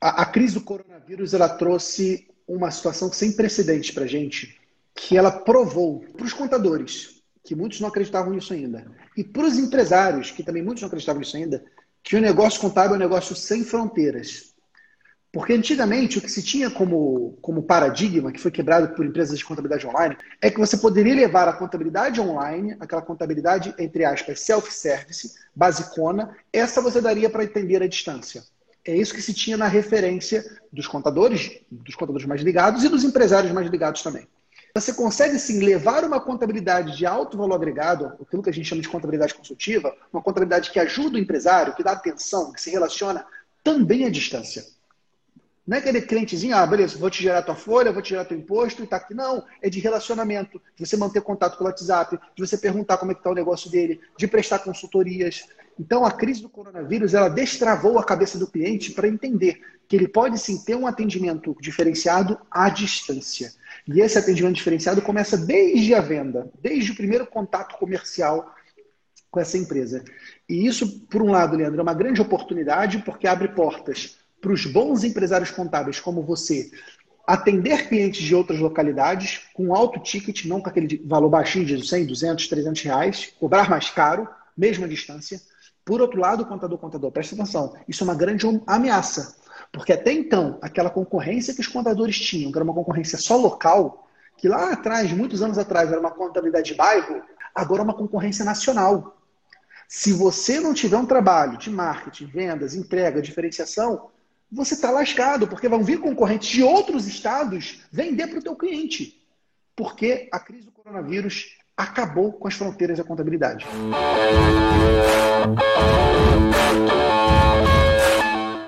A, a crise do coronavírus ela trouxe uma situação sem precedentes para a gente, que ela provou para os contadores, que muitos não acreditavam nisso ainda, e para os empresários, que também muitos não acreditavam nisso ainda, que o negócio contábil é um negócio sem fronteiras. Porque antigamente o que se tinha como, como paradigma, que foi quebrado por empresas de contabilidade online, é que você poderia levar a contabilidade online, aquela contabilidade, entre aspas, self-service, basicona, essa você daria para entender a distância. É isso que se tinha na referência dos contadores, dos contadores mais ligados e dos empresários mais ligados também. Você consegue sim levar uma contabilidade de alto valor agregado, aquilo que a gente chama de contabilidade consultiva, uma contabilidade que ajuda o empresário, que dá atenção, que se relaciona também à distância. Não é aquele clientezinho, ah, beleza, vou te gerar tua folha, vou te gerar teu imposto e tá aqui. Não, é de relacionamento, de você manter contato pelo WhatsApp, de você perguntar como é que tá o negócio dele, de prestar consultorias. Então, a crise do coronavírus, ela destravou a cabeça do cliente para entender que ele pode sim ter um atendimento diferenciado à distância. E esse atendimento diferenciado começa desde a venda, desde o primeiro contato comercial com essa empresa. E isso, por um lado, Leandro, é uma grande oportunidade porque abre portas para os bons empresários contábeis como você atender clientes de outras localidades com alto ticket, não com aquele valor baixinho de 100, 200, 300 reais, cobrar mais caro, mesma distância. Por outro lado, contador, contador, presta atenção, isso é uma grande ameaça, porque até então, aquela concorrência que os contadores tinham, que era uma concorrência só local, que lá atrás, muitos anos atrás, era uma contabilidade de bairro, agora é uma concorrência nacional. Se você não tiver um trabalho de marketing, vendas, entrega, diferenciação, você está lascado, porque vão vir concorrentes de outros estados vender para o teu cliente. Porque a crise do coronavírus acabou com as fronteiras da contabilidade.